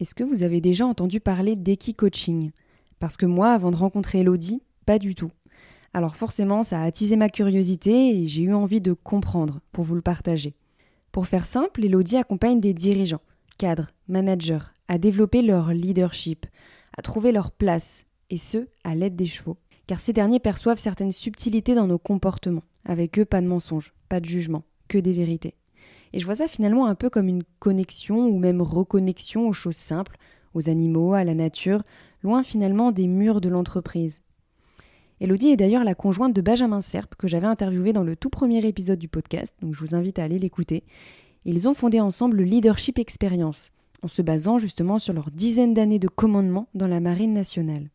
Est-ce que vous avez déjà entendu parler d'Equi-Coaching Parce que moi, avant de rencontrer Elodie, pas du tout. Alors forcément, ça a attisé ma curiosité et j'ai eu envie de comprendre pour vous le partager. Pour faire simple, Elodie accompagne des dirigeants, cadres, managers à développer leur leadership, à trouver leur place, et ce, à l'aide des chevaux. Car ces derniers perçoivent certaines subtilités dans nos comportements. Avec eux, pas de mensonges, pas de jugement, que des vérités. Et je vois ça finalement un peu comme une connexion ou même reconnexion aux choses simples, aux animaux, à la nature, loin finalement des murs de l'entreprise. Elodie est d'ailleurs la conjointe de Benjamin Serp que j'avais interviewé dans le tout premier épisode du podcast, donc je vous invite à aller l'écouter. Ils ont fondé ensemble le Leadership Experience, en se basant justement sur leurs dizaines d'années de commandement dans la marine nationale.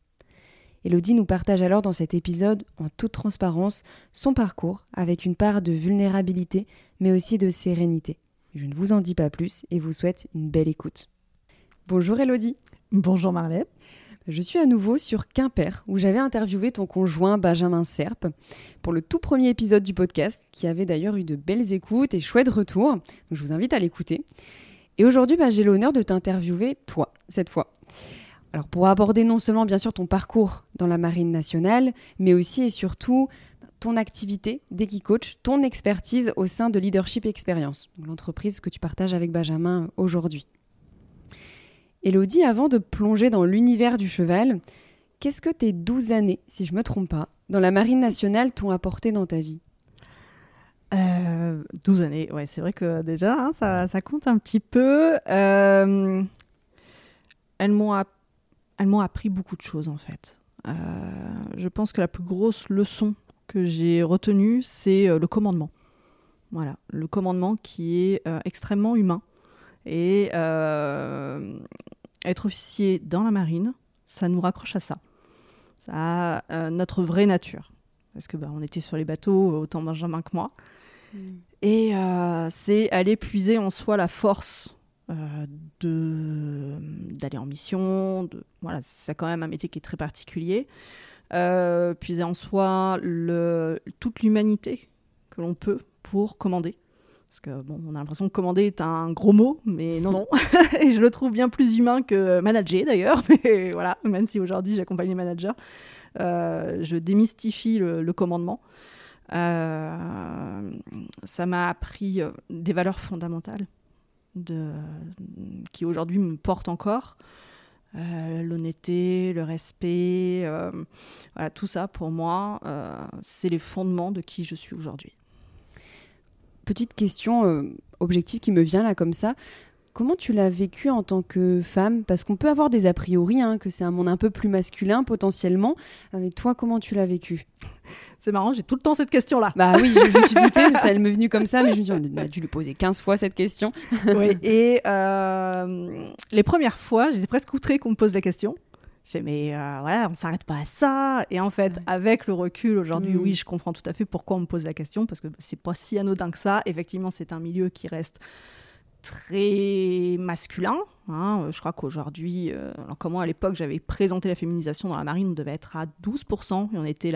Elodie nous partage alors dans cet épisode, en toute transparence, son parcours avec une part de vulnérabilité, mais aussi de sérénité. Je ne vous en dis pas plus et vous souhaite une belle écoute. Bonjour Elodie. Bonjour Marlène. Je suis à nouveau sur Quimper, où j'avais interviewé ton conjoint Benjamin Serp pour le tout premier épisode du podcast, qui avait d'ailleurs eu de belles écoutes et chouettes retours. je vous invite à l'écouter. Et aujourd'hui, bah, j'ai l'honneur de t'interviewer, toi, cette fois. Alors pour aborder non seulement bien sûr ton parcours dans la marine nationale, mais aussi et surtout ton activité d'Equicoach, ton expertise au sein de Leadership Experience, l'entreprise que tu partages avec Benjamin aujourd'hui. Elodie, avant de plonger dans l'univers du cheval, qu'est-ce que tes 12 années, si je ne me trompe pas, dans la marine nationale t'ont apporté dans ta vie? Euh, 12 années, ouais, c'est vrai que déjà, hein, ça, ça, compte un petit peu. Euh, elles m'ont elles m'ont appris beaucoup de choses en fait. Euh, je pense que la plus grosse leçon que j'ai retenue, c'est euh, le commandement. Voilà, le commandement qui est euh, extrêmement humain. Et être officier dans la marine, ça nous raccroche à ça. A notre vraie nature. Parce que bah, on était sur les bateaux, autant Benjamin que moi. Mm. Et c'est aller puiser en soi la force euh, de d'aller en mission. De, voilà, c'est quand même un métier qui est très particulier. Euh, puiser en soi le, toute l'humanité que l'on peut pour commander. Parce que bon, on a l'impression que commander est un gros mot, mais non, non. et je le trouve bien plus humain que manager d'ailleurs. Mais voilà, même si aujourd'hui j'accompagne les managers, euh, je démystifie le, le commandement. Euh, ça m'a appris des valeurs fondamentales de, qui aujourd'hui me porte encore. Euh, l'honnêteté, le respect, euh, voilà, tout ça pour moi, euh, c'est les fondements de qui je suis aujourd'hui. Petite question objective qui me vient là comme ça. Comment tu l'as vécu en tant que femme? Parce qu'on peut avoir des a priori, hein, que c'est un monde un peu plus masculin potentiellement. Mais toi, comment tu l'as vécu? C'est marrant, j'ai tout le temps cette question-là. Bah oui, je, me suis doutée, ça elle m'est venue comme ça, mais je me suis dit, on a dû lui poser 15 fois cette question. oui, et euh, les premières fois, j'étais presque outrée qu'on me pose la question. J'ai mais euh, voilà, on s'arrête pas à ça. Et en fait, avec le recul aujourd'hui, mm. oui, je comprends tout à fait pourquoi on me pose la question, parce que c'est pas si anodin que ça. Effectivement, c'est un milieu qui reste très masculin. Hein. Je crois qu'aujourd'hui, euh, alors comment à l'époque j'avais présenté la féminisation dans la marine, on devait être à 12%, et on était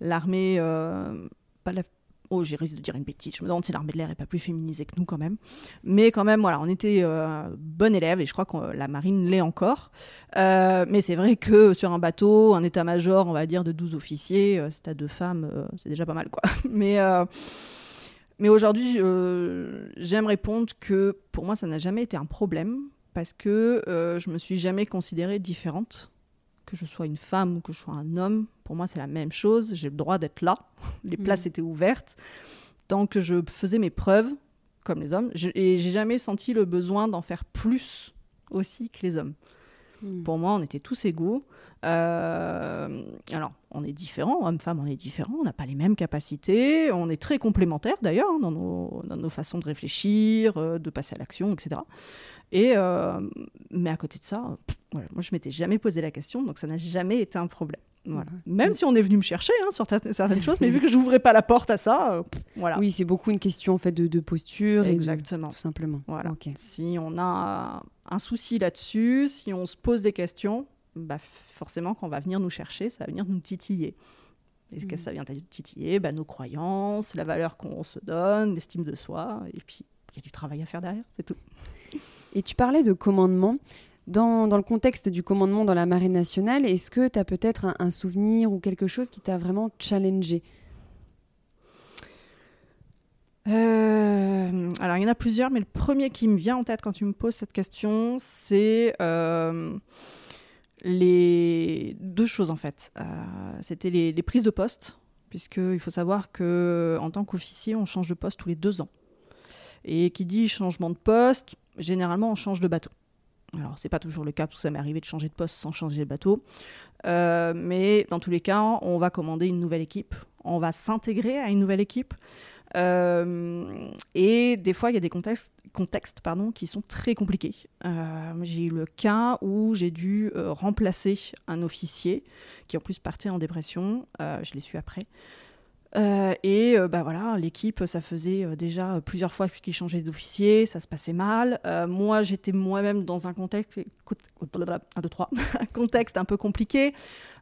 l'armée, euh, pas la, oh j'ai risque de dire une bêtise, je me demande si l'armée de l'air est pas plus féminisée que nous quand même, mais quand même voilà, on était euh, bon élève, et je crois que la marine l'est encore, euh, mais c'est vrai que sur un bateau, un état-major, on va dire de 12 officiers, c'est à deux femmes, c'est déjà pas mal quoi, mais mais aujourd'hui, j'aime répondre que pour moi, ça n'a jamais été un problème parce que euh, je me suis jamais considérée différente. Que je sois une femme ou que je sois un homme, pour moi, c'est la même chose. J'ai le droit d'être là. Les mm. places étaient ouvertes. Tant que je faisais mes preuves, comme les hommes, je, et j'ai jamais senti le besoin d'en faire plus aussi que les hommes. Hmm. Pour moi, on était tous égaux. Euh, alors, on est différents, hommes-femmes, on est différents, on n'a pas les mêmes capacités, on est très complémentaires d'ailleurs hein, dans, nos, façons de réfléchir, euh, de passer à l'action, etc. Et, mais à côté de ça, moi, je m'étais jamais posé la question, donc ça n'a jamais été un problème. Voilà. Même si on est venu me chercher hein, sur certaines choses, mais vu que je n'ouvrais pas la porte à ça, voilà. Oui, c'est beaucoup une question en fait de, posture. Exactement. tout simplement. Voilà. Si on a un souci là-dessus, si on se pose des questions, bah, forcément, quand on va venir nous chercher, ça va venir nous titiller. Et ce que mm. ça vient titiller? Bah, Nos croyances, la valeur qu'on se donne, l'estime de soi. Et puis, il y a du travail à faire derrière, c'est tout. Et tu parlais de commandement. Dans, le contexte du commandement dans la marine nationale, est-ce que tu as peut-être un, souvenir ou quelque chose qui t'a vraiment challengé? Euh, alors, il y en a plusieurs, mais le premier qui me vient en tête quand tu me poses cette question, c'est euh, les deux choses en fait. Euh, c'était les, prises de poste, puisqu'il faut savoir que en tant qu'officier, on change de poste tous les deux ans. Et qui dit changement de poste, généralement on change de bateau. Alors c'est pas toujours le cas, parce que ça m'est arrivé de changer de poste sans changer de bateau. Euh, mais dans tous les cas, on va commander une nouvelle équipe, on va s'intégrer à une nouvelle équipe. Euh, et des fois, il y a des contextes, contextes pardon, qui sont très compliqués. Euh, j'ai eu le cas où j'ai dû remplacer un officier qui en plus partait en dépression. je l'ai su après. Euh, et euh, bah voilà, l'équipe, ça faisait euh, déjà plusieurs fois qu'ils changeaient d'officier, ça se passait mal. moi, j'étais moi-même dans un contexte, un, deux, trois, un contexte un peu compliqué,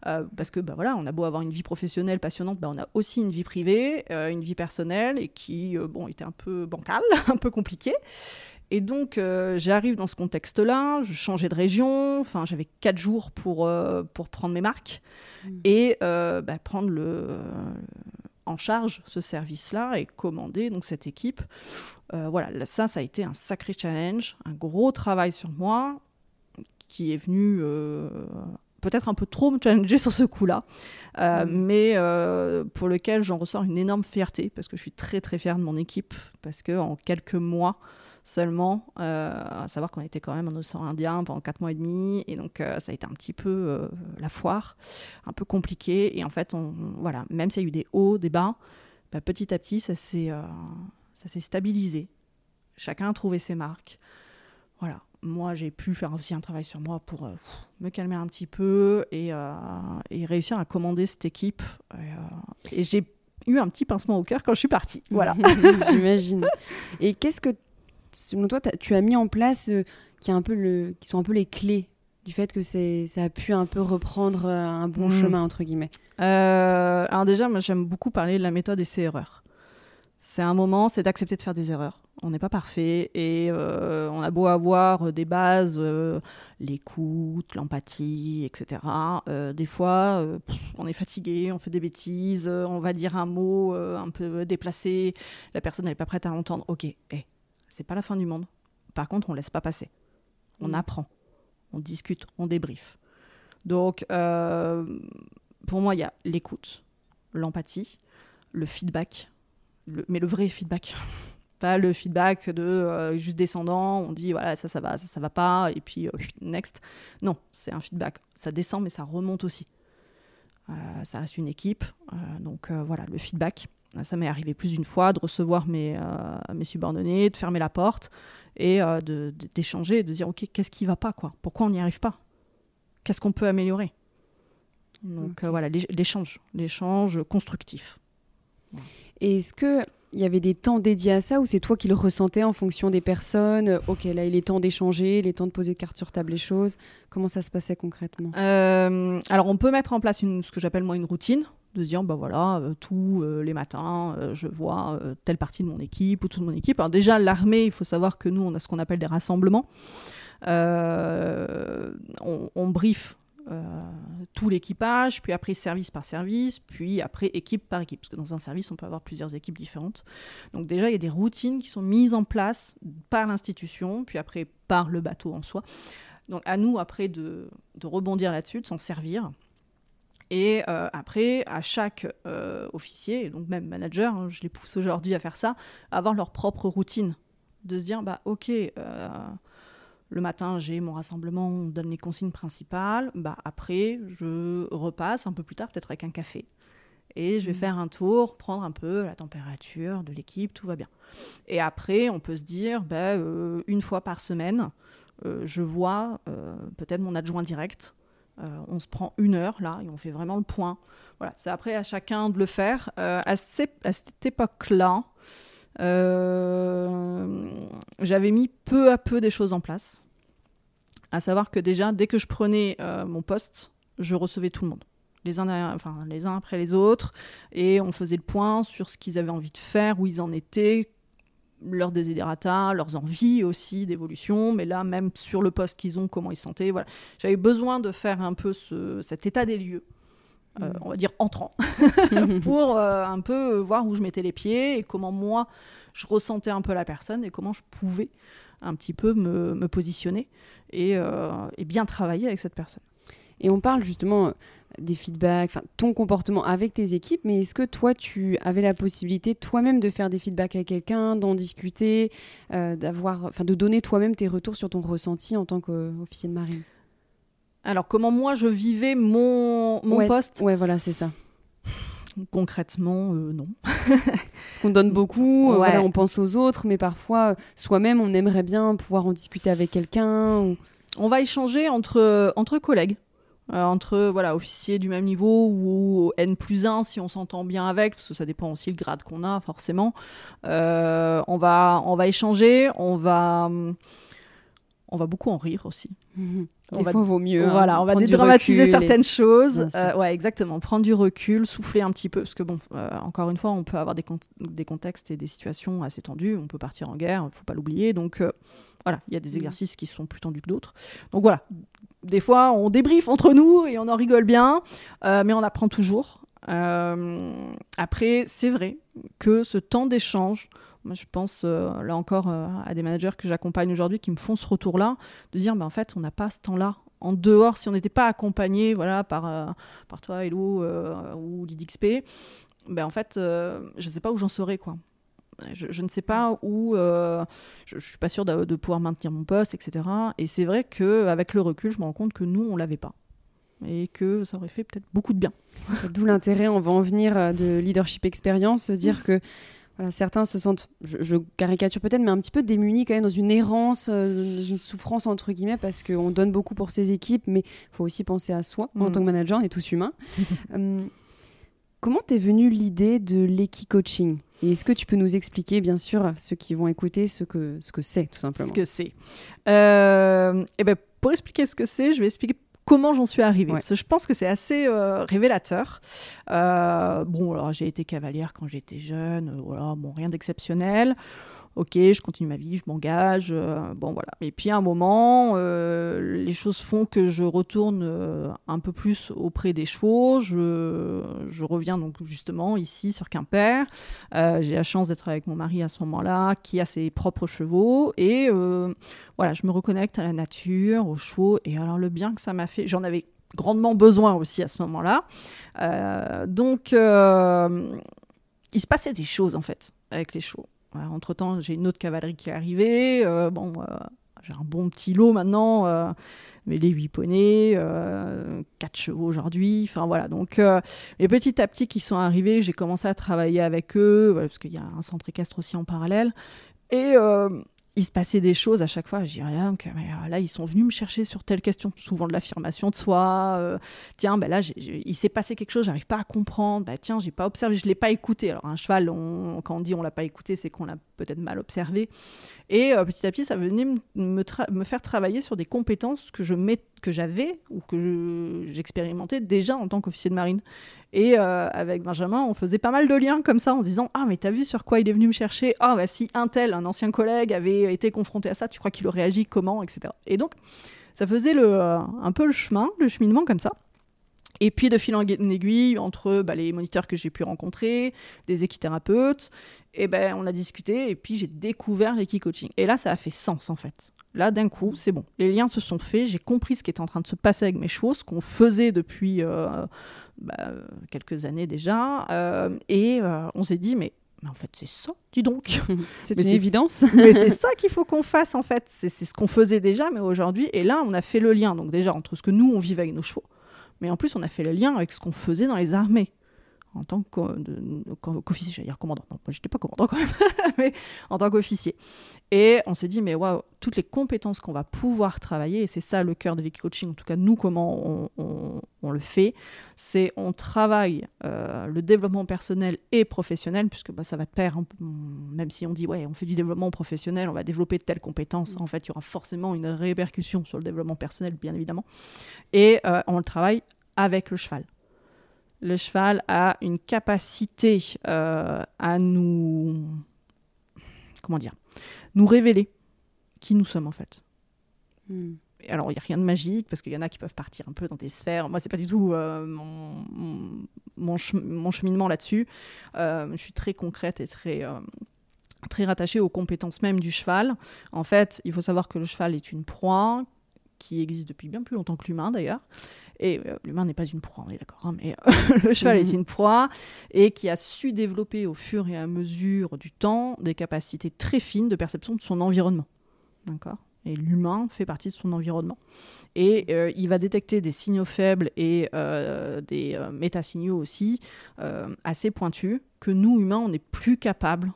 parce que bah voilà, on a beau avoir une vie professionnelle passionnante, bah on a aussi une vie privée, une vie personnelle, et qui bon, était un peu bancale, un peu compliquée. Et donc, j'arrive dans ce contexte-là, je changeais de région, enfin, j'avais quatre jours pour, pour prendre mes marques mmh. et bah, prendre le, en charge ce service-là et commander donc cette équipe. Euh, voilà, ça, ça a été un sacré challenge, un gros travail sur moi qui est venu euh, peut-être un peu trop me challenger sur ce coup-là, euh, mmh. mais pour lequel j'en ressors une énorme fierté parce que je suis très très fière de mon équipe parce que en quelques mois seulement, euh, à savoir qu'on était quand même en océan Indien pendant 4 mois et demi, et donc euh, ça a été un petit peu euh, la foire, un peu compliqué, et en fait, on, voilà, même s'il y a eu des hauts, des bas, bah, petit à petit, ça s'est stabilisé. Chacun a trouvé ses marques. Voilà, moi j'ai pu faire aussi un travail sur moi pour me calmer un petit peu et, et, réussir à commander cette équipe. et j'ai eu un petit pincement au cœur quand je suis partie. Voilà. J'imagine. Et qu'est-ce que selon toi, tu as mis en place euh, qui, un peu le, qui sont un peu les clés du fait que ça a pu un peu reprendre euh, un bon hmm. chemin, entre guillemets? Euh, Alors déjà, moi j'aime beaucoup parler de la méthode et ses erreurs. C'est un moment, c'est d'accepter de faire des erreurs. On n'est pas parfait et on a beau avoir des bases, l'écoute, l'empathie, etc. des fois, on est fatigué, on fait des bêtises, on va dire un mot un peu déplacé, la personne n'est pas prête à l'entendre. Ok, hey, eh, c'est pas la fin du monde. Par contre, on laisse pas passer. On mm. apprend, on discute, on débriefe. Donc, euh, pour moi, il y a l'écoute, l'empathie, le feedback, mais le vrai feedback. pas le feedback de euh, juste descendant, on dit voilà, ça, ça va, ça, ça va pas, et puis euh, next. Non, c'est un feedback. Ça descend, mais ça remonte aussi. ça reste une équipe. donc voilà, le feedback. Ça m'est arrivé plus d'une fois de recevoir mes, euh, mes subordonnés, de fermer la porte et euh, d'échanger, de, dire ok, qu'est-ce qui va pas quoi? Pourquoi on n'y arrive pas? Qu'est-ce qu'on peut améliorer? Donc euh, voilà, l'échange, l'échange constructif. Et est-ce que il y avait des temps dédiés à ça ou c'est toi qui le ressentais en fonction des personnes? Ok, là il est temps d'échanger, il est temps de poser carte sur table les choses. Comment ça se passait concrètement? Alors on peut mettre en place une, ce que j'appelle moi une routine de se dire bah voilà euh, tous euh, les matins euh, je vois telle partie de mon équipe ou toute mon équipe alors déjà l'armée il faut savoir que nous on a ce qu'on appelle des rassemblements on, on brief tout l'équipage, puis après service par service, puis après équipe par équipe, parce que dans un service, on peut avoir plusieurs équipes différentes. Donc déjà, il y a des routines qui sont mises en place par l'institution, puis après par le bateau en soi. Donc à nous, après, de, de rebondir là-dessus, de s'en servir. Et euh, après, à chaque euh, officier, et donc même manager, hein, je les pousse aujourd'hui à faire ça, à avoir leur propre routine. De se dire, bah ok, euh, le matin j'ai mon rassemblement, on donne les consignes principales, bah après je repasse un peu plus tard, peut-être avec un café. et je vais faire un tour, prendre un peu la température de l'équipe, tout va bien. Et après, on peut se dire, bah, une fois par semaine, je vois peut-être mon adjoint direct. On se prend une heure là et on fait vraiment le point. Voilà, c'est après à chacun de le faire. à, à, cette époque-là, j'avais mis peu à peu des choses en place. À savoir que déjà, dès que je prenais mon poste, je recevais tout le monde les uns, enfin, les uns après les autres, et on faisait le point sur ce qu'ils avaient envie de faire, où ils en étaient, leurs désidérata, leurs envies aussi d'évolution, mais là même sur le poste qu'ils ont, comment ils se sentaient. Voilà. J'avais besoin de faire un peu ce, cet état des lieux. Euh, mmh. on va dire entrant, pour euh, un peu voir où je mettais les pieds et comment moi je ressentais un peu la personne et comment je pouvais un petit peu me, me positionner et, euh, et, bien travailler avec cette personne. Et on parle justement des feedbacks, enfin ton comportement avec tes équipes, mais est-ce que toi tu avais la possibilité toi-même de faire des feedbacks à quelqu'un, d'en discuter, euh, d'avoir, enfin de donner toi-même tes retours sur ton ressenti en tant qu'officier de marine? Alors comment moi je vivais mon, mon poste? Ouais, voilà, c'est ça. Concrètement, euh, non. Parce qu'on donne beaucoup, euh, voilà, on pense aux autres, mais parfois soi-même on aimerait bien pouvoir en discuter avec quelqu'un. Ou... On va échanger entre, entre collègues. Euh, entre voilà officiers du même niveau ou N plus 1 si on s'entend bien avec, parce que ça dépend aussi le grade qu'on a forcément. Euh, on, va, on va échanger, on va, on va beaucoup en rire aussi. Mhm. Des fois, vaut mieux. Hein, voilà, on va dédramatiser certaines choses. Euh, ouais, exactement. Prendre du recul, souffler un petit peu, parce que bon, encore une fois, on peut avoir des, des, contextes et des situations assez tendues. On peut partir en guerre, il faut pas l'oublier. Donc voilà, il y a des mhm. exercices qui sont plus tendus que d'autres. Donc voilà, des fois, on débriefe entre nous et on en rigole bien, euh, mais on apprend toujours. Euh, après, c'est vrai que ce temps d'échange, je pense euh, là encore à des managers que j'accompagne aujourd'hui qui me font ce retour-là, de dire, bah, en fait, on n'a pas ce temps-là en dehors, si on n'était pas accompagné voilà, par, par toi, Hello, ou l'IDXP, ben, en fait, je ne sais pas où j'en serais. Quoi. Je, ne sais pas où, euh, je, ne suis pas sûre de, pouvoir maintenir mon poste, etc. Et c'est vrai qu'avec le recul, je me rends compte que nous, on l'avait pas. Et que ça aurait fait peut-être beaucoup de bien. D'où l'intérêt, on va en venir, euh, de leadership expérience, dire que voilà, certains se sentent, je, caricature peut-être, mais un petit peu démunis quand même dans une errance, euh, dans une souffrance entre guillemets, parce qu'on donne beaucoup pour ses équipes, mais il faut aussi penser à soi en mm. tant que manager, on est tous humains. Hum, comment t'es venue l'idée de l'équi-coaching? Et est-ce que tu peux nous expliquer, bien sûr, ceux qui vont écouter, ce que ce que c'est, tout simplement Ce que c'est. Euh, et ben, pour expliquer ce que c'est, je vais expliquer comment j'en suis arrivée. Parce que je pense que c'est assez euh, révélateur. Euh, bon, alors j'ai été cavalière quand j'étais jeune, voilà, bon, rien d'exceptionnel ok, je continue ma vie, je m'engage, euh, bon voilà. Et puis à un moment, euh, les choses font que je retourne euh, un peu plus auprès des chevaux. Je, je, reviens donc justement ici sur Quimper. J'ai la chance d'être avec mon mari à ce moment-là, qui a ses propres chevaux. Et voilà, je me reconnecte à la nature, aux chevaux. Et alors le bien que ça m'a fait, j'en avais grandement besoin aussi à ce moment-là. donc, il se passait des choses en fait avec les chevaux. Entre-temps, j'ai une autre cavalerie qui est arrivée. Euh, bon, euh, j'ai un bon petit lot maintenant. Euh, mais les huit poneys, quatre chevaux aujourd'hui. Enfin voilà. Donc, et petit à petit qui sont arrivés, j'ai commencé à travailler avec eux, parce qu'il y a un centre équestre aussi en parallèle. Et il se passait des choses à chaque fois. Je dis rien, que, là, ils sont venus me chercher sur telle question, souvent de l'affirmation de soi. tiens, ben là, il s'est passé quelque chose, j'arrive pas à comprendre. Bah, tiens, j'ai pas observé, je l'ai pas écouté. Alors, un cheval, quand on dit on l'a pas écouté, c'est qu'on l'a peut-être mal observé. Et euh, petit à petit, ça venait me, me, faire travailler sur des compétences que j'avais ou que j'expérimentais déjà en tant qu'officier de marine. Et euh, avec Benjamin, on faisait pas mal de liens comme ça en se disant Ah, mais t'as vu sur quoi il est venu me chercher? Ah, bah si un tel, un ancien collègue, avait été confronté à ça, tu crois qu'il aurait agi comment etc. Et donc, ça faisait le, euh, un peu le chemin, le cheminement comme ça. Et puis de fil en aiguille, entre bah, les moniteurs que j'ai pu rencontrer, des équithérapeutes, et ben on a discuté, et puis j'ai découvert l'équi-coaching. Et là, ça a fait sens en fait. Là, d'un coup, c'est bon. Les liens se sont faits, j'ai compris ce qui était en train de se passer avec mes chevaux, ce qu'on faisait depuis euh, bah, quelques années déjà, euh, et euh, on s'est dit, mais mais en fait, c'est ça, dis donc. c'est une évidence. mais c'est ça qu'il faut qu'on fasse, en fait. C'est ce qu'on faisait déjà, mais aujourd'hui. Et là, on a fait le lien, donc déjà, entre ce que nous, on vivait avec nos chevaux, mais en plus, on a fait le lien avec ce qu'on faisait dans les armées. En tant qu'officier, j'allais dire commandant. Non, moi j'étais pas commandant quand même, mais en tant qu'officier. Et on s'est dit, mais waouh, toutes les compétences qu'on va pouvoir travailler, et c'est ça le cœur de l'équicoaching, en tout cas nous, comment on, le fait, c'est on travaille euh, le développement personnel et professionnel, puisque bah, ça va de pair, hein, même si on dit, ouais, on fait du développement professionnel, on va développer telle compétence, en fait, il y aura forcément une répercussion sur le développement personnel, bien évidemment. Et euh, on le travaille avec le cheval le cheval a une capacité euh, à nous, comment dire, nous révéler qui nous sommes en fait. Hmm. Alors, il n'y a rien de magique parce qu'il y en a qui peuvent partir un peu dans des sphères. Moi, c'est pas du tout euh, mon, mon, cheminement là-dessus. Euh, je suis très concrète et très, très rattachée aux compétences même du cheval. En fait, il faut savoir que le cheval est une proie qui existe depuis bien plus longtemps que l'humain d'ailleurs. Et euh, l'humain n'est pas une proie, on est d'accord, hein, mais euh, le cheval est mhm. une proie et qui a su développer au fur et à mesure du temps des capacités très fines de perception de son environnement. D'accord? Et l'humain fait partie de son environnement. Et euh, il va détecter des signaux faibles et des métasignaux aussi assez pointus que nous, humains, on n'est plus capable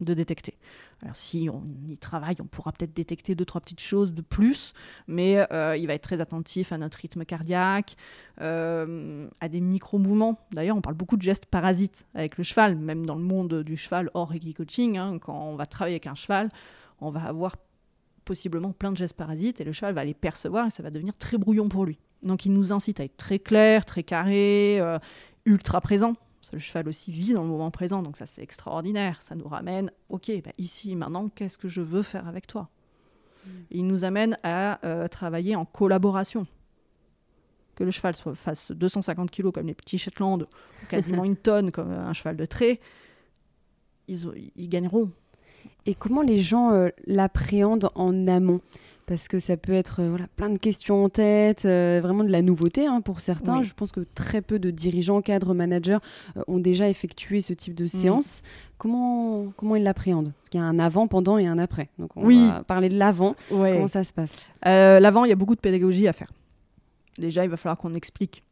de détecter. Alors si on y travaille, on pourra peut-être détecter deux, trois petites choses de plus, mais euh, il va être très attentif à notre rythme cardiaque, euh, à des micro-mouvements. D'ailleurs, on parle beaucoup de gestes parasites avec le cheval, même dans le monde du cheval hors équicoaching. Hein, quand on va travailler avec un cheval, on va avoir possiblement plein de gestes parasites et le cheval va les percevoir et ça va devenir très brouillon pour lui. Donc il nous incite à être très clair, très carré, euh, ultra présent le cheval aussi vit dans le moment présent, donc ça c'est extraordinaire. Ça nous ramène, ok, bah, ici, maintenant, qu'est-ce que je veux faire avec toi? Mm. Il nous amène à euh, travailler en collaboration. Que le cheval soit, fasse 250 kg comme les petits Shetland, ou quasiment une tonne comme un cheval de trait, ils, ils gagneront. Et comment les gens euh, l'appréhendent en amont? Parce que ça peut être euh, voilà, plein de questions en tête, euh, vraiment de la nouveauté hein, pour certains. Je pense que très peu de dirigeants, cadres, managers ont déjà effectué ce type de mm. séance. Comment, comment ils l'appréhendent? Parce qu'il y a un avant, pendant et un après. Donc on oui. va parler de l'avant. Comment ça se passe? L'avant, il y a beaucoup de pédagogie à faire. Déjà, il va falloir qu'on explique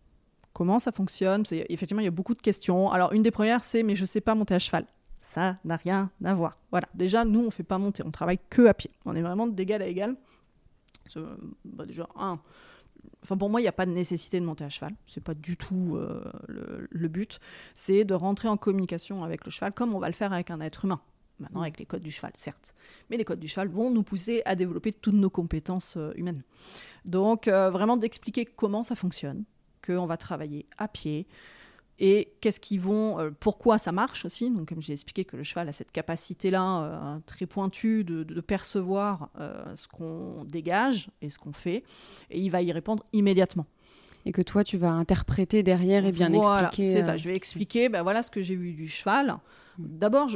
comment ça fonctionne. Effectivement, il y a beaucoup de questions. Alors, une des premières, c'est mais je ne sais pas monter à cheval. Ça n'a rien à voir. Voilà. Déjà, nous, on ne fait pas monter, on travaille que à pied. On est vraiment d'égal à égal. Bah, déjà, un, Enfin, pour moi, il n'y a pas de nécessité de monter à cheval. C'est pas du tout euh, le, but. C'est de rentrer en communication avec le cheval comme on va le faire avec un être humain. Maintenant, avec les codes du cheval, certes. Mais les codes du cheval vont nous pousser à développer toutes nos compétences euh, humaines. Donc, euh, vraiment d'expliquer comment ça fonctionne, qu'on va travailler à pied, et qu'est-ce qu'ils vont, euh, pourquoi ça marche aussi? Donc, comme j'ai expliqué que le cheval a cette capacité-là euh, très pointue de, percevoir euh, ce qu'on dégage et ce qu'on fait, et il va y répondre immédiatement. Et que toi, tu vas interpréter derrière et bien expliquer. C'est ça, je vais expliquer, ben voilà ce que j'ai vu du cheval. Mm. D'abord,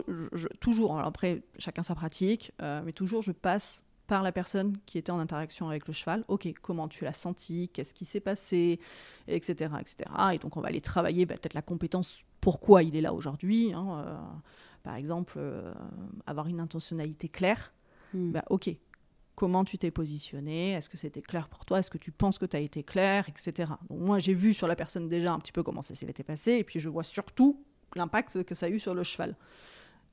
toujours, alors après, chacun sa pratique, mais toujours, je passe par la personne qui était en interaction avec le cheval. Ok, comment tu l'as senti? Qu'est-ce qui s'est passé? Etc. etc. Et donc on va aller travailler bah, peut-être la compétence pourquoi il est là aujourd'hui. Hein, euh, par exemple, euh, avoir une intentionnalité claire. Hmm. Bah, ok, comment tu t'es positionné? Est-ce que c'était clair pour toi? Est-ce que tu penses que tu as été clair? Etc. Donc moi j'ai vu sur la personne déjà un petit peu comment ça s'était passé. Et puis je vois surtout l'impact que ça a eu sur le cheval.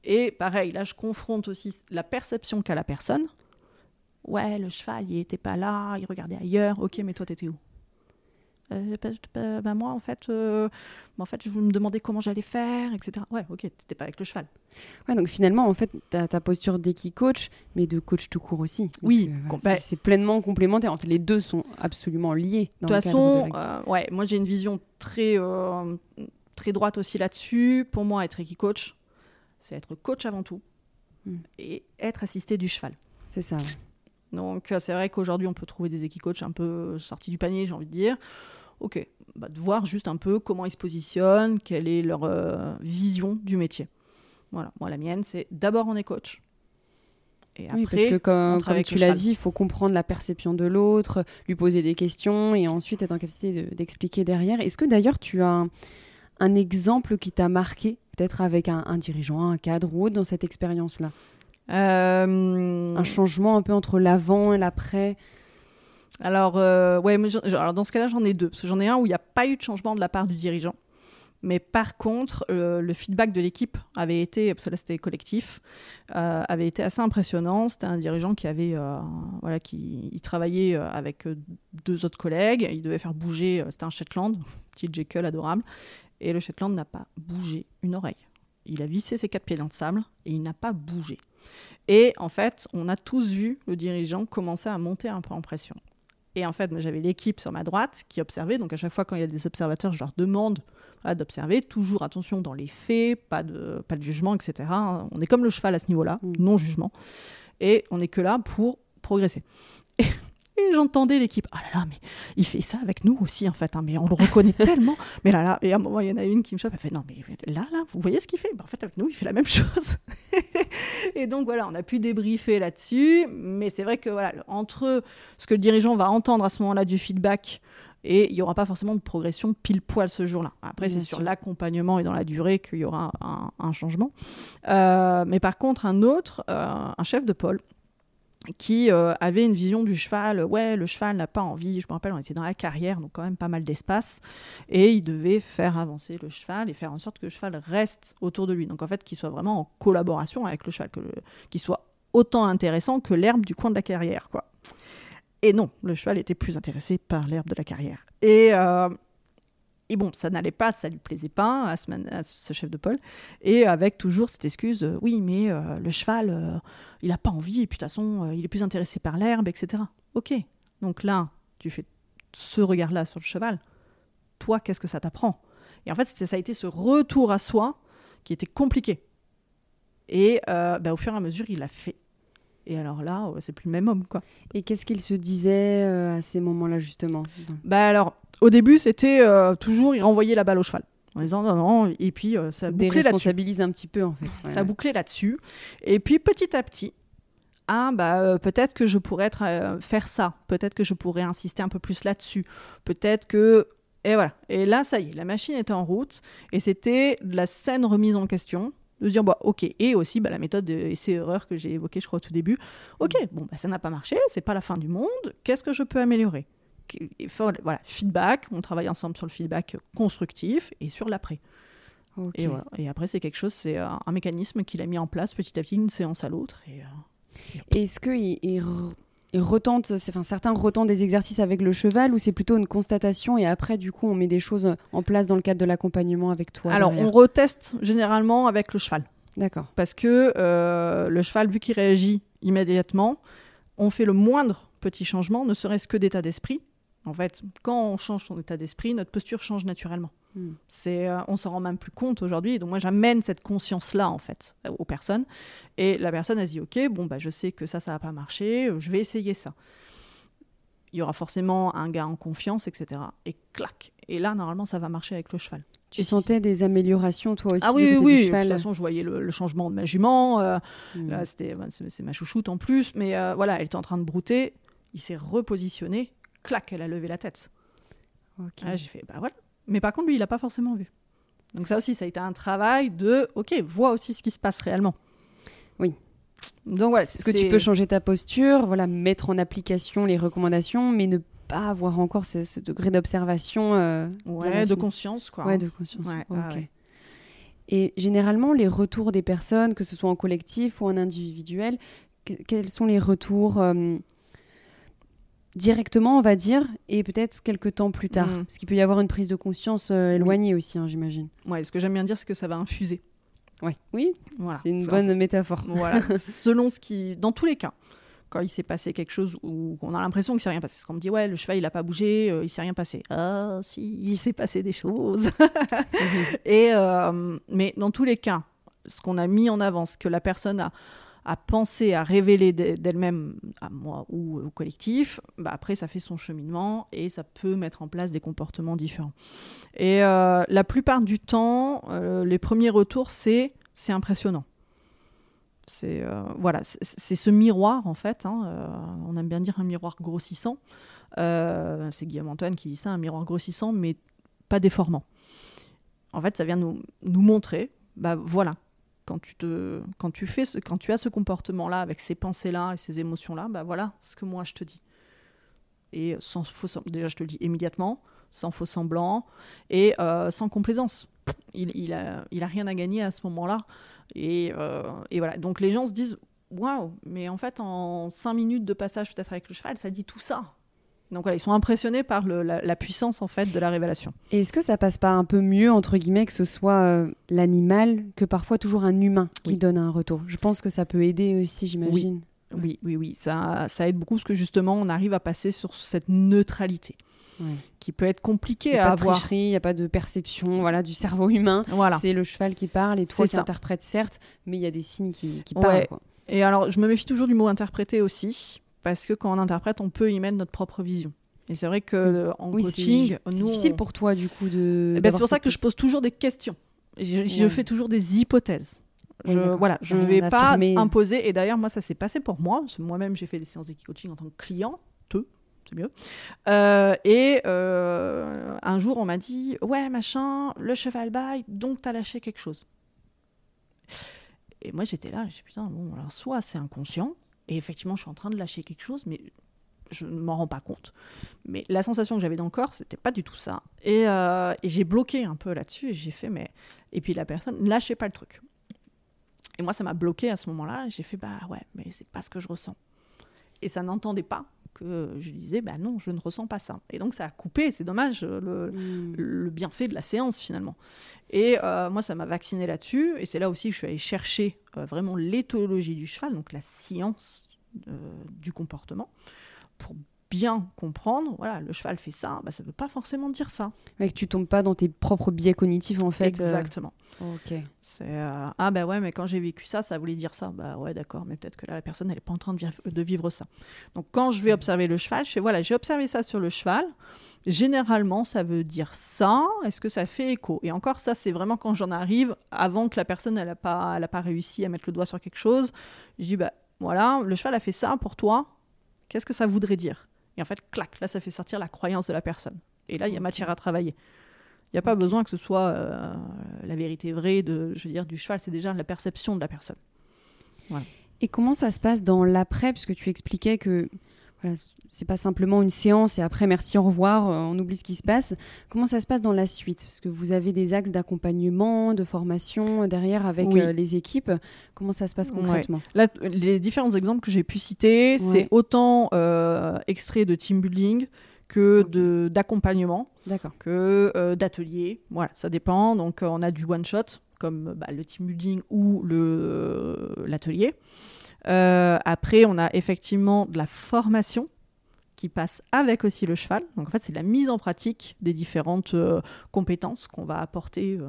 Et pareil, là je confronte aussi la perception qu'a la personne Ouais, le cheval, il était pas là, il regardait ailleurs. Ok, mais toi, t'étais où? Euh, bah, moi en fait euh, bah, en fait je me demandais comment j'allais faire etc ouais ok t'étais pas avec le cheval. Ouais donc finalement en fait ta, ta posture d'équipe coach mais de coach tout court aussi. Oui bah c'est pleinement complémentaire. En fait les deux sont absolument liés de toute façon euh, ouais moi j'ai une vision très euh, très droite aussi là-dessus. Pour moi être équipe coach c'est être coach avant tout hmm. et être assisté du cheval. C'est ça donc euh, c'est vrai qu'aujourd'hui on peut trouver des équicoachs un peu sortis du panier, j'ai envie de dire. Ok, bah, de voir juste un peu comment ils se positionnent, quelle est leur euh, vision du métier. Voilà, moi la mienne c'est d'abord on est coach. Et après, oui, parce que comme, tu l'as dit, il faut comprendre la perception de l'autre, lui poser des questions et ensuite être en capacité d'expliquer derrière. Est-ce que d'ailleurs tu as un, exemple qui t'a marqué, peut-être avec un, un, dirigeant, un cadre ou autre dans cette expérience-là? euh, Un changement un peu entre l'avant et l'après alors, euh, ouais, alors dans ce cas-là, j'en ai deux. Parce que j'en ai un où il n'y a pas eu de changement de la part du dirigeant. Mais par contre, le feedback de l'équipe avait été, parce que là c'était collectif, avait été assez impressionnant. C'était un dirigeant qui avait, voilà, qui il travaillait avec deux autres collègues. Il devait faire bouger. C'était un Shetland, petit Jekyll adorable, et le Shetland n'a pas bougé une oreille. Il a vissé ses quatre pieds dans le sable et il n'a pas bougé. Et en fait, on a tous vu le dirigeant commencer à monter un peu en pression. Et en fait, j'avais l'équipe sur ma droite qui observait. Donc à chaque fois quand il y a des observateurs, je leur demande d'observer. Toujours attention dans les faits, pas de, pas de jugement, etc. On est comme le cheval à ce niveau-là, mmh. non jugement. Et on n'est que là pour progresser. Et j'entendais l'équipe, ah là là, mais il fait ça avec nous aussi en fait, hein, mais on le reconnaît tellement. Mais là là, et à un moment il y en a une qui me chope, elle fait non mais là là, vous voyez ce qu'il fait? Bah, En fait avec nous il fait la même chose. et donc voilà, on a pu débriefer là-dessus, mais c'est vrai que voilà, entre ce que le dirigeant va entendre à ce moment-là du feedback et il n'y aura pas forcément de progression pile poil ce jour-là. Après, c'est sur l'accompagnement et dans la durée qu'il y aura un, changement. Euh, mais par contre, un autre, euh, un chef de pôle, qui euh, avait une vision du cheval. Ouais, le cheval n'a pas envie. Je me rappelle, on était dans la carrière, donc quand même pas mal d'espace. Et il devait faire avancer le cheval et faire en sorte que le cheval reste autour de lui. Donc en fait, qu'il soit vraiment en collaboration avec le cheval, qu'il soit autant intéressant que l'herbe du coin de la carrière, quoi. Et non, le cheval était plus intéressé par l'herbe de la carrière. Et, euh, et bon, ça n'allait pas, ça lui plaisait pas à ce, chef de pôle. Et avec toujours cette excuse de, oui, mais euh, le cheval, euh, il n'a pas envie, et puis de toute façon, euh, il est plus intéressé par l'herbe, etc. Ok, donc là, tu fais ce regard-là sur le cheval. Toi, qu'est-ce que ça t'apprend? Et en fait, ça a été ce retour à soi qui était compliqué. Et bah, au fur et à mesure, il l'a fait. Et alors là, c'est plus le même homme, quoi. Et qu'est-ce qu'il se disait à ces moments-là, justement? Bah alors, au début, c'était euh, toujours, il renvoyait la balle au cheval. En disant non, non, et puis euh, ça bouclait là-dessus. un petit peu, en fait. Ça bouclait là-dessus. Et puis petit à petit, ah, bah, euh, peut-être que je pourrais être, faire ça. Peut-être que je pourrais insister un peu plus là-dessus. Peut-être que. Et voilà. Et là, ça y est, la machine était en route. Et c'était la scène remise en question de se dire bah ok et aussi bah, la méthode essai-erreur que j'ai évoquée je crois au tout début ok bon bah ça n'a pas marché c'est pas la fin du monde qu'est-ce que je peux améliorer? Voilà, feedback, on travaille ensemble sur le feedback constructif et sur l'après. Et, voilà. et après, c'est quelque chose, c'est un, mécanisme qu'il a mis en place petit à petit, une séance à l'autre. Et, euh, Est-ce qu'il il, il retente, enfin, certains retentent des exercices avec le cheval ou c'est plutôt une constatation et après, du coup, on met des choses en place dans le cadre de l'accompagnement avec toi Alors, on reteste généralement avec le cheval. D'accord. Parce que euh, le cheval, vu qu'il réagit immédiatement, on fait le moindre petit changement, ne serait-ce que d'état d'esprit, en fait, quand on change son état d'esprit, notre posture change naturellement. Hmm. C'est, euh, on s'en rend même plus compte aujourd'hui. Donc moi, j'amène cette conscience-là en fait euh, aux personnes. Et la personne elle se dit, ok, bon bah je sais que ça, ça va pas marcher. Euh, je vais essayer ça. Il y aura forcément un gars en confiance, etc. Et clac. Et là, normalement, ça va marcher avec le cheval. Tu sentais des améliorations, toi aussi Ah oui, oui. De toute façon, je voyais le, changement de ma jument. Hmm. c'était, c'est, ma chouchoute en plus. Mais voilà, elle était en train de brouter. Il s'est repositionné clac, elle a levé la tête. Ah, j'ai fait, bah voilà. Mais par contre, lui, il n'a pas forcément vu. Donc ça aussi, ça a été un travail de, ok, vois aussi ce qui se passe réellement. Oui. Donc voilà. Est-ce que tu peux changer ta posture, voilà, mettre en application les recommandations, mais ne pas avoir encore ce, degré d'observation. Euh, ouais, de conscience, quoi. Ouais, de conscience. ok. Et généralement, les retours des personnes, que ce soit en collectif ou en individuel, quels sont les retours euh, directement, on va dire, et peut-être quelques temps plus tard. Mm. Parce qu'il peut y avoir une prise de conscience euh, éloignée aussi, hein, j'imagine. Ouais, ce que j'aime bien dire, c'est que ça va infuser. Ouais. Oui, voilà. c'est une bonne métaphore. Voilà, selon ce qui. Dans tous les cas, quand il s'est passé quelque chose où on a l'impression qu'il s'est rien passé. Parce qu'on me dit, ouais, le cheval, il n'a pas bougé, euh, il s'est rien passé. Ah, si, il s'est passé des choses. et, euh, mais dans tous les cas, ce qu'on a mis en avant, ce que la personne a à penser, à révéler d'elle-même à moi ou au collectif, bah après ça fait son cheminement et ça peut mettre en place des comportements différents. Et euh, la plupart du temps, euh, les premiers retours, c'est impressionnant. C'est euh, voilà, c'est ce miroir en fait. Hein, on aime bien dire un miroir grossissant. c'est Guillaume Antoine qui dit ça, un miroir grossissant, mais pas déformant. En fait, ça vient nous, nous montrer, bah voilà, quand tu, te, quand tu, fais quand tu as ce comportement-là, avec ces pensées-là et ces émotions-là, bah voilà ce que moi je te dis. et sans faux semblant. Déjà, je te le dis immédiatement, sans faux semblant et euh, sans complaisance. Il, il, a, il a rien à gagner à ce moment-là. Et, euh, et voilà. Donc les gens se disent waouh, mais en fait, en cinq minutes de passage peut-être avec le cheval, ça dit tout ça. Donc voilà, ils sont impressionnés par le, la, la, puissance en fait de la révélation. Et est-ce que ça passe pas un peu mieux entre guillemets que ce soit euh, l'animal que parfois toujours un humain qui Oui. donne un retour? Je pense que ça peut aider aussi, j'imagine. Oui, oui, oui, ça, ça aide beaucoup parce que justement, on arrive à passer sur cette neutralité Ouais. qui peut être n'y a à pas de avoir. il n'y a pas de perception voilà, du cerveau humain. Voilà. C'est le cheval qui parle et toi qui interprètes, certes, mais il y a des signes qui, qui Ouais. parlent. quoi. Et alors, je me méfie toujours du mot interpréter aussi parce que quand on interprète, on peut y mettre notre propre vision. Et c'est vrai que euh, en Oui, coaching, c'est difficile on- pour toi, du coup, de. Eh ben, c'est pour ça que je pose toujours des questions. Je, fais toujours des hypothèses. Je, voilà, je ne vais pas imposer. Et d'ailleurs, moi, ça s'est passé pour moi. Moi-même, j'ai fait des séances d'équicoaching en tant que cliente. C'est mieux. Euh, et euh, un jour, on m'a dit Ouais, machin, le cheval baille, donc tu as lâché quelque chose. Et moi, j'étais là, je dis Putain, bon, alors soit c'est inconscient, et effectivement, je suis en train de lâcher quelque chose, mais je ne m'en rends pas compte. Mais la sensation que j'avais dans le corps, c'était pas du tout ça. Et, euh, et j'ai bloqué un peu là-dessus, et j'ai fait Mais. Et puis la personne, lâchez pas le truc. Et moi, ça m'a bloqué à ce moment-là. J'ai fait, bah ouais, mais c'est pas ce que je ressens. Et ça n'entendait pas que je disais, bah non, je ne ressens pas ça. Et donc, ça a coupé, c'est dommage, le, Hmm. le bienfait de la séance finalement. Et euh, moi, ça m'a vacciné là-dessus. Et c'est là aussi que je suis allée chercher euh, vraiment l'éthologie du cheval, donc la science euh, du comportement, pour bien comprendre, voilà, le cheval fait ça, bah, ça ne veut pas forcément dire ça. Ouais, que tu tombes pas dans tes propres biais cognitifs, en fait. euh. Exactement. Ok. C'est euh, ah bah ouais mais quand j'ai vécu ça ça voulait dire ça bah ouais d'accord mais peut-être que là la personne elle est pas en train de, vivre- de vivre ça donc quand je vais observer le cheval je fais voilà j'ai observé ça sur le cheval généralement ça veut dire ça est-ce que ça fait écho? Et encore ça c'est vraiment quand j'en arrive avant que la personne elle a pas elle a pas réussi à mettre le doigt sur quelque chose je dis bah voilà le cheval a fait ça pour toi qu'est-ce que ça voudrait dire? Et en fait clac là ça fait sortir la croyance de la personne. Et là il y a matière à travailler. Il n'y a pas besoin que ce soit euh, la vérité vraie de, je veux dire, du cheval, c'est déjà la perception de la personne. Et comment ça se passe dans l'après Parce que tu expliquais que voilà, c'est pas simplement une séance et après merci, au revoir, euh, on oublie ce qui se passe. Comment ça se passe dans la suite? Parce que vous avez des axes d'accompagnement, de formation euh, derrière avec Oui. euh, les équipes. Comment ça se passe Ouais. concrètement? Là, les différents exemples que j'ai pu citer, c'est autant euh, extraits de team building que de d'accompagnement, que euh, d'ateliers. Voilà, ça dépend. Donc, on a du one shot comme bah, le team building ou l'atelier. Euh, après, on a effectivement de la formation qui passe avec aussi le cheval. Donc en fait, c'est la mise en pratique des différentes euh, compétences qu'on va apporter euh,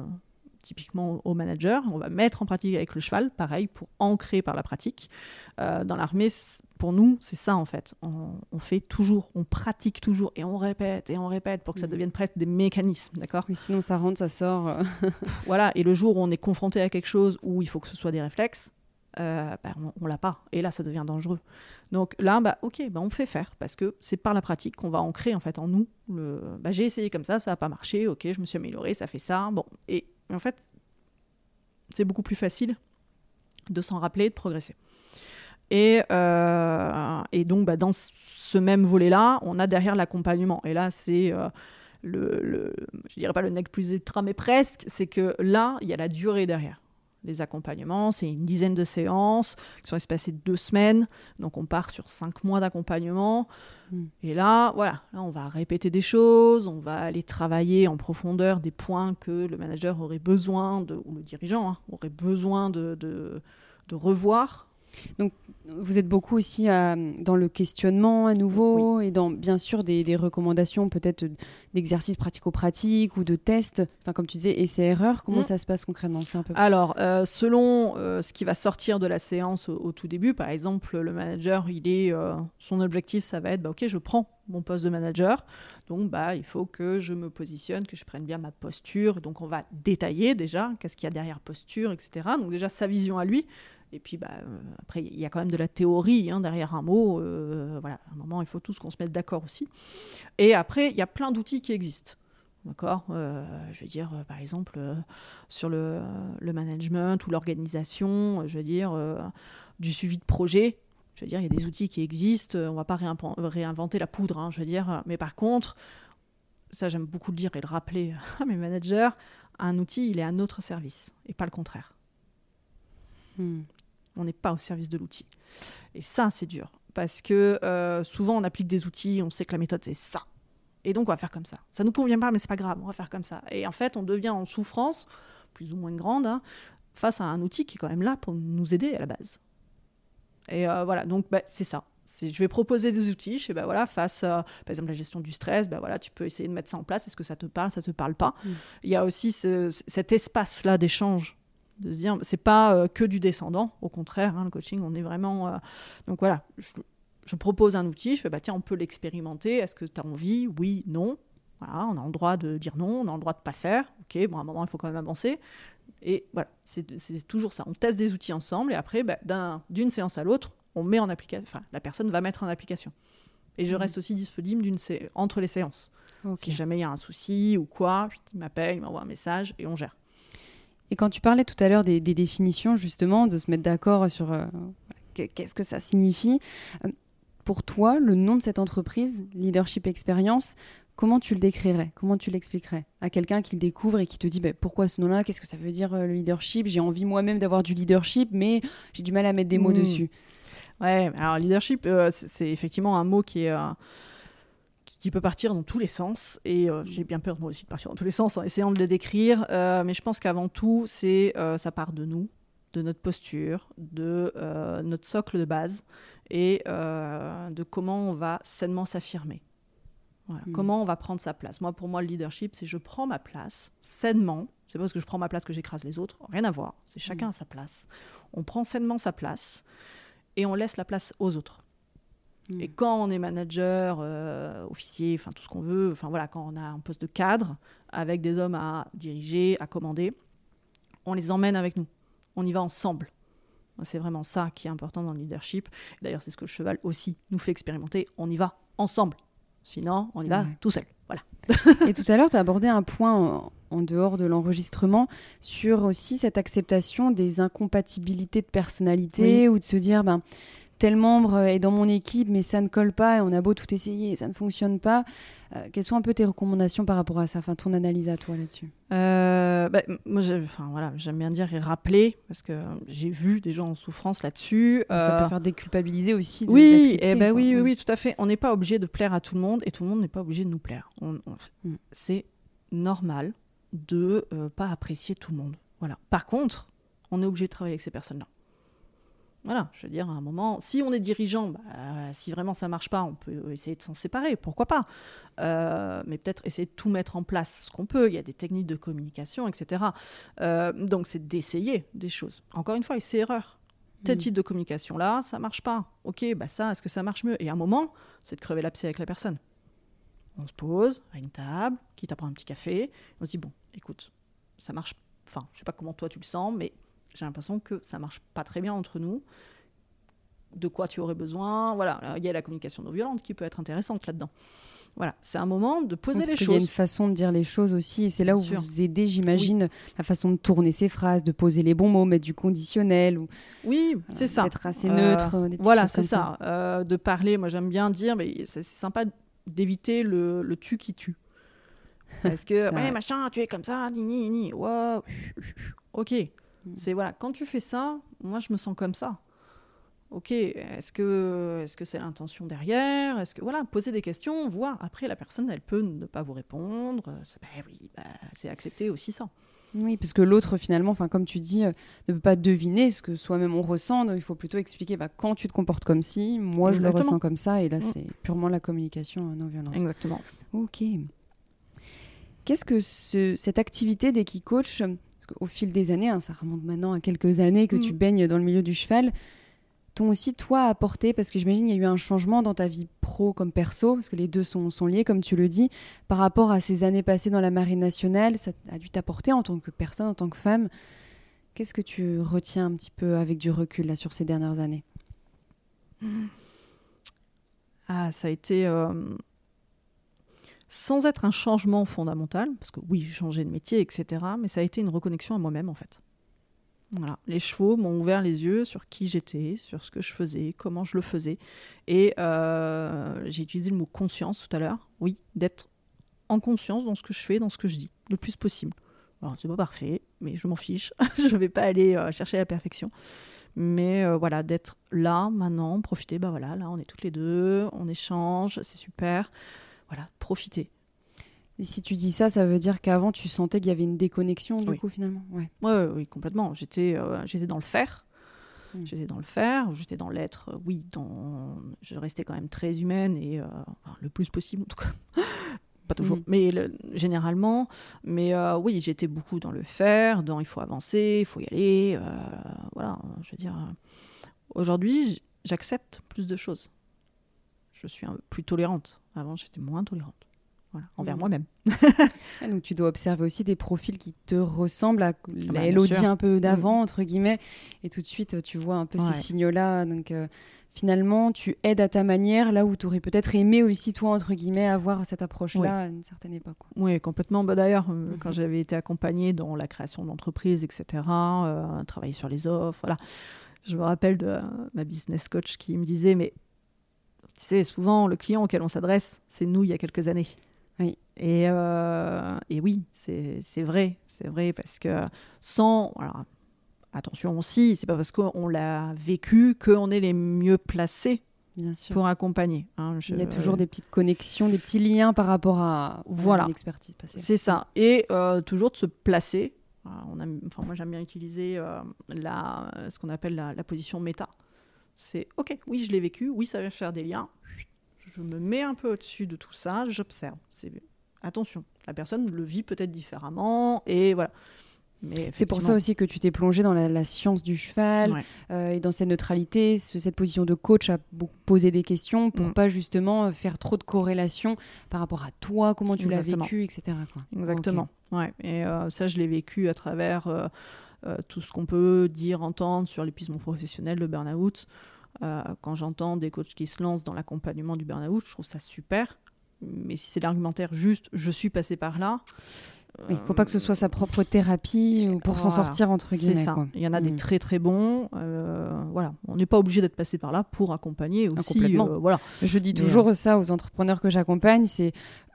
typiquement au manager. On va mettre en pratique avec le cheval, pareil, pour ancrer par la pratique. Euh, dans l'armée, pour nous, c'est ça en fait. On, on fait toujours, on pratique toujours et on répète et on répète pour que ça Mhm. devienne presque des mécanismes, d'accord? Mais sinon, ça rentre, ça sort. Voilà, et le jour où on est confronté à quelque chose où il faut que ce soit des réflexes, euh, bah, on, on l'a pas. Et là, ça devient dangereux. Donc là, bah, ok, bah, on fait faire parce que c'est par la pratique qu'on va ancrer en fait en nous. Le... Bah, j'ai essayé comme ça, ça n'a pas marché. Ok, je me suis améliorée, ça fait ça. Bon, et en fait, c'est beaucoup plus facile de s'en rappeler, de progresser. Et, euh, et donc, bah, dans ce même volet-là, on a derrière l'accompagnement. Et là, c'est euh, le, le- je dirais pas le nec plus ultra, mais presque, c'est que là, il y a la durée derrière. Les accompagnements, c'est une dizaine de séances qui sont espacées de deux semaines. Donc, on part sur cinq mois d'accompagnement. Mm. Et là, voilà, là, on va répéter des choses, on va aller travailler en profondeur des points que le manager aurait besoin, de, ou le dirigeant hein, aurait besoin de, de, de revoir. Vous êtes beaucoup aussi euh, dans le questionnement à nouveau et dans bien sûr des, des recommandations peut-être d'exercices pratico-pratiques ou de tests. Enfin, comme tu disais, essais-erreurs. Comment Mm. ça se passe concrètement? C'est un peu. Alors, euh, selon euh, ce qui va sortir de la séance au, au tout début, par exemple, le manager, il est, euh, son objectif, ça va être, bah, ok, je prends mon poste de manager, donc bah, il faut que je me positionne, que je prenne bien ma posture. Donc, on va détailler déjà qu'est-ce qu'il y a derrière posture, etc. Donc déjà sa vision à lui. Et puis bah, euh, après, il y a quand même de la théorie hein, derrière un mot. euh, voilà, à un moment, il faut tous qu'on se mette d'accord aussi. Et après, il y a plein d'outils qui existent. D'accord? Euh, Je veux dire, par exemple, sur le, management ou l'organisation, je veux dire, du suivi de projet. Je veux dire, il y a des outils qui existent, on ne va pas réinventer la poudre, hein, je veux dire. Mais par contre, ça j'aime beaucoup le dire et le rappeler à mes managers, un outil, il est à notre service et pas le contraire. Hmm. On n'est pas au service de l'outil. Et ça, c'est dur. Parce que euh, souvent, on applique des outils, on sait que la méthode, c'est ça. Et donc, on va faire comme ça. Ça ne nous convient pas, mais c'est pas grave, on va faire comme ça. Et en fait, on devient en souffrance, plus ou moins grande, hein, face à un outil qui est quand même là pour nous aider à la base. Et euh, voilà, donc bah, c'est ça. Je vais proposer des outils, je sais, bah, voilà, face, à, par exemple, la gestion du stress, bah, voilà, tu peux essayer de mettre ça en place. Est-ce que ça te parle, ça te parle pas? Mm. Il y a aussi cet espace-là d'échange de se dire c'est pas euh, que du descendant. Au contraire hein, le coaching on est vraiment euh, donc voilà je, propose un outil je fais bah tiens on peut l'expérimenter. Est-ce que tu as envie? Oui non. Voilà on a le droit de dire non on a le droit de pas faire. Ok bon à un moment il faut quand même avancer. Et voilà c'est toujours ça. On teste des outils ensemble et après bah, d'une séance à l'autre on met en application enfin la personne va mettre en application. Et je mmh. reste aussi disponible entre les séances. Si jamais il y a un souci ou quoi il m'appelle il m'envoie un message et on gère et quand tu parlais tout à l'heure des, définitions, justement, de se mettre d'accord sur euh, qu'est-ce que ça signifie, euh, pour toi, le nom de cette entreprise, Leadership Experience, comment tu le décrirais? Comment tu l'expliquerais à quelqu'un qui le découvre et qui te dit bah, pourquoi ce nom-là? Qu'est-ce que ça veut dire euh, le leadership? J'ai envie moi-même d'avoir du leadership, mais j'ai du mal à mettre des mots mmh. dessus. Ouais, alors leadership, c'est effectivement un mot qui est qui peut partir dans tous les sens. Et euh, j'ai bien peur moi aussi de partir dans tous les sens en essayant de le décrire. Euh, mais je pense qu'avant tout, c'est euh, ça part de nous, de notre posture, de notre socle de base et de comment on va sainement s'affirmer. Hmm. Comment on va prendre sa place. Moi, pour moi, le leadership, c'est je prends ma place sainement. C'est pas parce que je prends ma place que j'écrase les autres. Rien à voir. C'est chacun à hmm. sa place. On prend sainement sa place et on laisse la place aux autres. Et mm. quand on est manager, euh, officier, enfin tout ce qu'on veut, enfin voilà, quand on a un poste de cadre avec des hommes à diriger, à commander, on les emmène avec nous. On y va ensemble. C'est vraiment ça qui est important dans le leadership. D'ailleurs, c'est ce que le cheval aussi nous fait expérimenter. On y va ensemble. Sinon, on y va tout seul. Voilà. Et tout à l'heure, tu as abordé un point en, dehors de l'enregistrement sur aussi cette acceptation des incompatibilités de personnalité ou de se dire, ben, tel membre est dans mon équipe, mais ça ne colle pas et on a beau tout essayer et ça ne fonctionne pas. Euh, quelles sont un peu tes recommandations par rapport à ça, enfin ton analyse à toi là-dessus? Euh, bah, Moi, enfin, voilà, j'aime bien dire et rappeler parce que j'ai vu des gens en souffrance là-dessus. Ça peut euh, faire déculpabiliser aussi. De oui, et eh ben oui, oui, oui, tout à fait. On n'est pas obligé de plaire à tout le monde et tout le monde n'est pas obligé de nous plaire. Mm. C'est normal de pas apprécier tout le monde. Voilà. Par contre, on est obligé de travailler avec ces personnes-là. Voilà, je veux dire, à un moment, si on est dirigeant, bah, si vraiment ça marche pas, on peut essayer de s'en séparer, pourquoi pas euh, Mais peut-être essayer de tout mettre en place, ce qu'on peut. Il y a des techniques de communication, etc. Euh, donc c'est d'essayer des choses. Encore une fois, c'est erreur. Tel mm. type de communication là, ça marche pas. Ok, bah ça, est-ce que ça marche mieux? Et à un moment, c'est de crever l'abcès avec la personne. On se pose à une table, quitte à prendre un petit café, on se dit bon, écoute, ça marche. Enfin, je sais pas comment toi tu le sens, mais j'ai l'impression que ça marche pas très bien entre nous. De quoi tu aurais besoin Voilà, il y a la communication non violente qui peut être intéressante là-dedans. Voilà, c'est un moment de poser les choses. Il y a une façon de dire les choses aussi, et c'est là où vous aidez, j'imagine, la façon de tourner ses phrases, de poser les bons mots, mettre du conditionnel. Ou, oui, c'est ça. Être assez neutre. Euh, voilà, c'est ça. Euh, de parler, moi j'aime bien dire, mais c'est sympa d'éviter le, le tu qui tue. Parce que, ouais, machin, tu es comme ça, ni, ni, ni. Wow. Ok, Mm. C'est voilà, quand tu fais ça, moi je me sens comme ça. Ok, est-ce que est-ce que c'est l'intention derrière? Est-ce que voilà, poser des questions, voir. Après, la personne, elle peut ne pas vous répondre. C'est ben oui, bah, c'est accepter aussi ça. Oui, parce que l'autre, finalement, enfin, comme tu dis, euh, ne peut pas deviner ce que soi-même on ressent. Donc il faut plutôt expliquer bah, quand tu te comportes comme si, moi je le ressens comme ça. Et là, mm. c'est purement la communication non violente. Exactement. Ok. Qu'est-ce que ce, cette activité d'équi-coach au fil des années, hein, ça remonte maintenant à quelques années que tu mm. baignes dans le milieu du cheval, t'ont aussi toi apporté, parce que j'imagine il y a eu un changement dans ta vie pro comme perso, parce que les deux sont, sont liés, comme tu le dis, par rapport à ces années passées dans la marine nationale, ça a dû t'apporter en tant que personne, en tant que femme. Qu'est-ce que tu retiens un petit peu avec du recul là sur ces dernières années? Ah, ça a été euh, sans être un changement fondamental, parce que oui, j'ai changé de métier, etc., mais ça a été une reconnexion à moi-même, en fait. Voilà. Les chevaux m'ont ouvert les yeux sur qui j'étais, sur ce que je faisais, comment je le faisais. Et euh, j'ai utilisé le mot conscience tout à l'heure. Oui, d'être en conscience dans ce que je fais, dans ce que je dis, le plus possible. Alors, c'est pas parfait, mais je m'en fiche. je ne vais pas aller euh, chercher la perfection. Mais euh, voilà, d'être là, maintenant, profiter. Bah voilà, là, on est toutes les deux, on échange, c'est super. Voilà, profiter. Et si tu dis ça, ça veut dire qu'avant, tu sentais qu'il y avait une déconnexion, du coup, finalement ouais. ouais. oui, complètement. J'étais euh, j'étais dans le faire. Hmm. J'étais dans le faire, j'étais dans l'être, euh, oui, dans... je restais quand même très humaine et le plus possible en tout cas. pas toujours, mm. mais généralement. Mais euh, oui, j'étais beaucoup dans le faire, dans il faut avancer, il faut y aller. Euh, voilà, je veux dire. Euh, aujourd'hui, j'accepte plus de choses. Je suis un plus tolérante. Avant, j'étais moins tolérante. Voilà, envers moi-même. donc tu dois observer aussi des profils qui te ressemblent à ah la bah, un peu d'avant, mm. entre guillemets, et tout de suite tu vois un peu ces signaux-là. Donc finalement, tu aides à ta manière, là où tu aurais peut-être aimé aussi, toi, entre guillemets, avoir cette approche-là à une certaine époque. Oui, complètement. Bah, D'ailleurs, euh, quand j'avais été accompagnée dans la création d'entreprises, etc., euh, travailler sur les offres, voilà, je me rappelle de euh, ma business coach qui me disait, mais tu sais, souvent, le client auquel on s'adresse, c'est nous il y a quelques années. Oui. Et, et oui, c'est vrai, c'est vrai, parce que sans... Alors, attention aussi, c'est pas parce qu'on l'a vécu qu'on est les mieux placés pour accompagner. Hein, Il y a toujours des petites connexions, des petits liens par rapport à voilà. l'expertise passée. C'est ça. Et euh, toujours de se placer. On a, enfin, moi, j'aime bien utiliser euh, la, ce qu'on appelle la, position méta. C'est OK, oui, je l'ai vécu, oui, ça va faire des liens. Je me mets un peu au-dessus de tout ça, j'observe. Attention, la personne le vit peut-être différemment et voilà. C'est pour ça aussi que tu t'es plongé dans la, science du cheval euh, et dans cette neutralité, cette position de coach à poser des questions pour mm. pas justement euh, faire trop de corrélations par rapport à toi, comment tu l'as vécu, etc. Exactement. Ouais. Et euh, ça, je l'ai vécu à travers tout ce qu'on peut dire, entendre sur l'épuisement professionnel, le burn-out. quand j'entends des coachs qui se lancent dans l'accompagnement du burn-out, je trouve ça super. Mais si c'est l'argumentaire juste, je suis passé par là, il ne faut pas que ce soit sa propre thérapie pour s'en sortir, entre guillemets. C'est ça. Il y en a des mm. très très bons. Euh, voilà. On n'est pas obligé d'être passé par là pour accompagner ah, aussi. Euh, voilà. Je dis toujours ça aux entrepreneurs que j'accompagne, c'est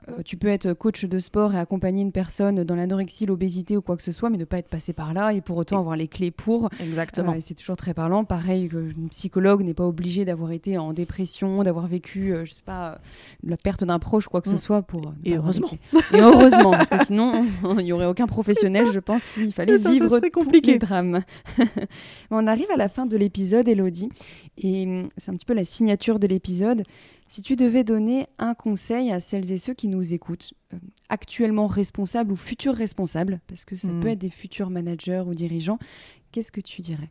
euh, tu peux être coach de sport et accompagner une personne dans l'anorexie, l'obésité ou quoi que ce soit, mais ne pas être passé par là et pour autant avoir les clés pour. Exactement. c'est toujours très parlant. Pareil, qu'une psychologue n'est pas obligée d'avoir été en dépression, d'avoir vécu, je sais pas, la perte d'un proche, quoi que ce mm. soit pour. Et heureusement. Et heureusement, parce que sinon, il n'y aurait aucun professionnel, je pense, s'il fallait vivre compliqué. tous les drames. On arrive à la fin de l'épisode, Elodie, et hum, c'est un petit peu la signature de l'épisode. Si tu devais donner un conseil à celles et ceux qui nous écoutent, euh, actuellement responsables ou futurs responsables, parce que ça hmm. peut être des futurs managers ou dirigeants, qu'est-ce que tu dirais?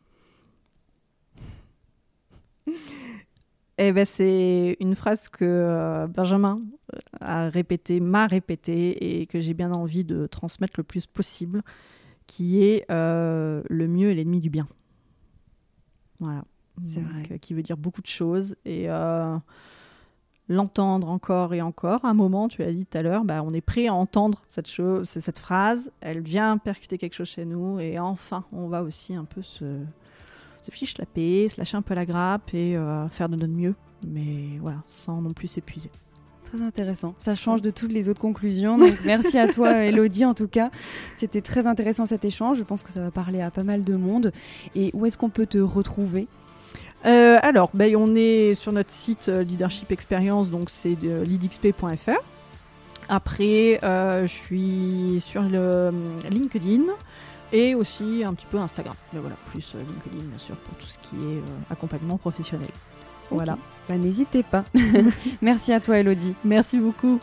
Eh ben, c'est une phrase que euh, Benjamin euh, a répété, m'a répété et que j'ai bien envie de transmettre le plus possible, qui est le mieux est l'ennemi du bien. Voilà. C'est vrai. qui veut dire beaucoup de choses et l'entendre encore et encore. À un moment, tu l'as dit tout à l'heure, bah, on est prêt à entendre cette chose, cette phrase. Elle vient percuter quelque chose chez nous et enfin, on va aussi un peu se, se fiche la paix, se lâcher un peu la grappe et euh, faire de notre mieux, mais voilà, sans non plus s'épuiser. Très intéressant. Ça change de toutes les autres conclusions. Donc merci à toi, Elodie, en tout cas. C'était très intéressant cet échange. Je pense que ça va parler à pas mal de monde. Et où est-ce qu'on peut te retrouver? Euh, alors, ben, on est sur notre site euh, Leadership Experience, donc c'est leadxp.fr. Après, euh, je suis sur le LinkedIn et aussi un petit peu Instagram. Mais voilà, plus LinkedIn bien sûr pour tout ce qui est accompagnement professionnel. Voilà. Bah, n'hésitez pas. Merci à toi Elodie. Merci beaucoup.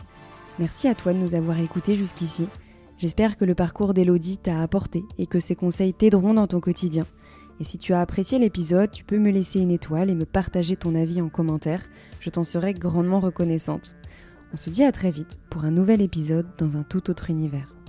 Merci à toi de nous avoir écoutés jusqu'ici. J'espère que le parcours d'Elodie t'a apporté et que ses conseils t'aideront dans ton quotidien. Et si tu as apprécié l'épisode, tu peux me laisser une étoile et me partager ton avis en commentaire. Je t'en serai grandement reconnaissante. On se dit à très vite pour un nouvel épisode dans un tout autre univers.